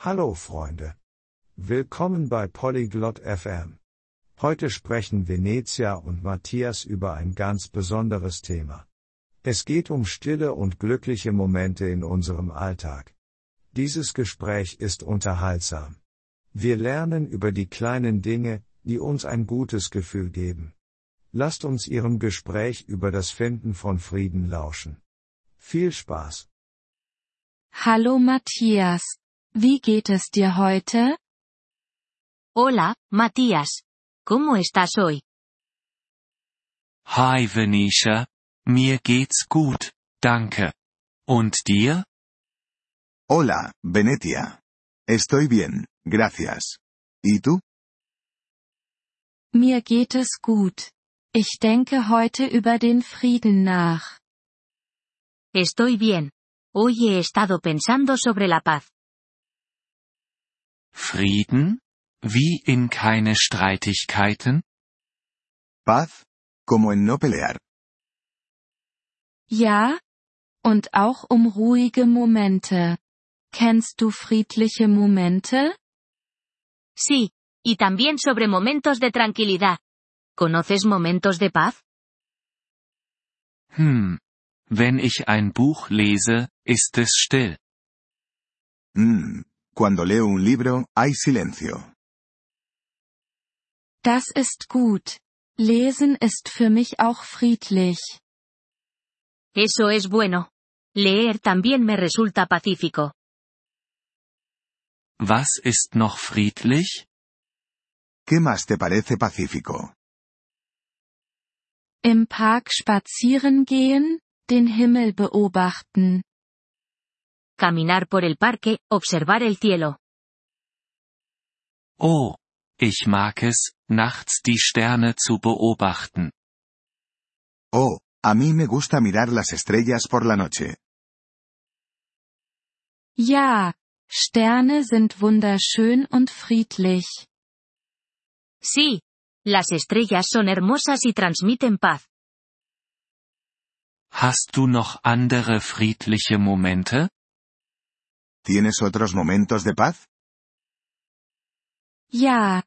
Hallo Freunde. Willkommen bei Polyglot FM. Heute sprechen Venezia und Matthias über ein ganz besonderes Thema. Es geht um stille und glückliche Momente in unserem Alltag. Dieses Gespräch ist unterhaltsam. Wir lernen über die kleinen Dinge, die uns ein gutes Gefühl geben. Lasst uns Ihrem Gespräch über das Finden von Frieden lauschen. Viel Spaß! Hallo Matthias. Wie geht es dir heute? Hola, Matías. ¿Cómo estás hoy? Hi Venetia, mir geht's gut, danke. Und dir? Hola, Venetia. Estoy bien, gracias. ¿Y tú? Mir geht es gut. Ich denke heute über den Frieden nach. Estoy bien. Hoy he estado pensando sobre la paz. Frieden? Wie in keine Streitigkeiten? Paz, como en no pelear. Ja? Und auch um ruhige Momente. Kennst du friedliche Momente? Sí, y también sobre momentos de tranquilidad. ¿Conoces momentos de paz? Hm. Wenn ich ein Buch lese, ist es still. Mm, cuando leo un libro, hay silencio. Das ist gut. Lesen ist für mich auch friedlich. Eso es bueno. Leer también me resulta pacífico. Was ist noch friedlich? ¿Qué más te parece pacífico? Im Park spazieren gehen, den Himmel beobachten. Caminar por el parque, observar el cielo. Oh, ich mag es, nachts die Sterne zu beobachten. Oh, a mí me gusta mirar las estrellas por la noche. Ja, Sterne sind wunderschön und friedlich. Sí. Las estrellas son hermosas y transmiten paz. Hast du noch andere friedliche Momente? ¿Tienes otros momentos de paz? Ja.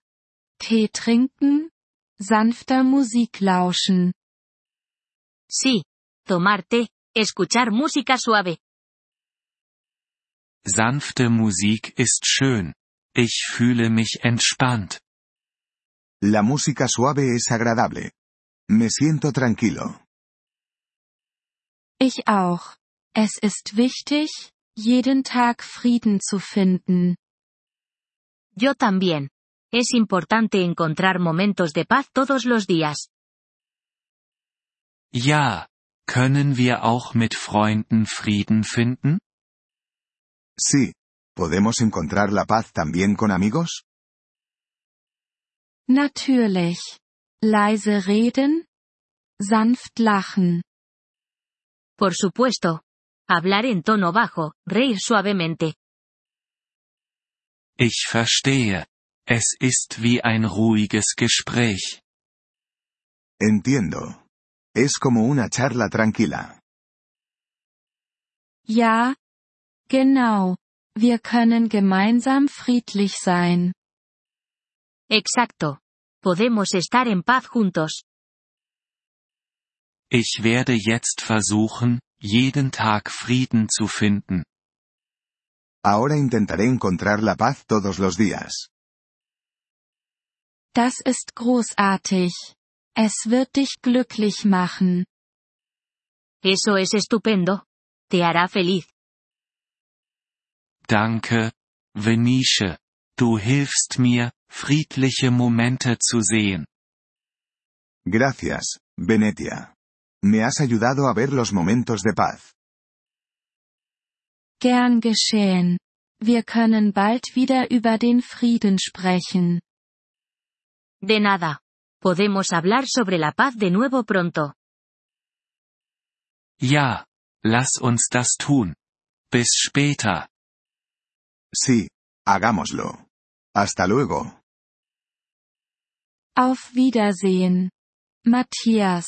Tee trinken, sanfter Musik lauschen. Sí. Tomar té, escuchar música suave. Sanfte Musik ist schön. Ich fühle mich entspannt. La música suave es agradable. Me siento tranquilo. Ich auch. Es ist wichtig, jeden Tag Frieden zu finden. Yo también. Es importante encontrar momentos de paz todos los días. Ja, können wir auch mit Freunden Frieden finden? Sí. ¿Podemos encontrar la paz también con amigos? Natürlich. Leise reden, sanft lachen. Por supuesto. Hablar en tono bajo, reír suavemente. Ich verstehe. Es ist wie ein ruhiges Gespräch. Entiendo. Es como una charla tranquila. Ja. Genau. Wir können gemeinsam friedlich sein. Exacto. Podemos estar en paz juntos. Ich werde jetzt versuchen, jeden Tag Frieden zu finden. Ahora intentaré encontrar la paz todos los días. Das ist großartig. Es wird dich glücklich machen. Eso es estupendo. Te hará feliz. Danke, Venice. Du hilfst mir, friedliche Momente zu sehen. Gracias, Venetia. Me has ayudado a ver los momentos de paz. Gern geschehen. Wir können bald wieder über den Frieden sprechen. De nada. Podemos hablar sobre la paz de nuevo pronto. Ja, lass uns das tun. Bis später. Sí, hagámoslo. Hasta luego. Auf Wiedersehen. Matthias.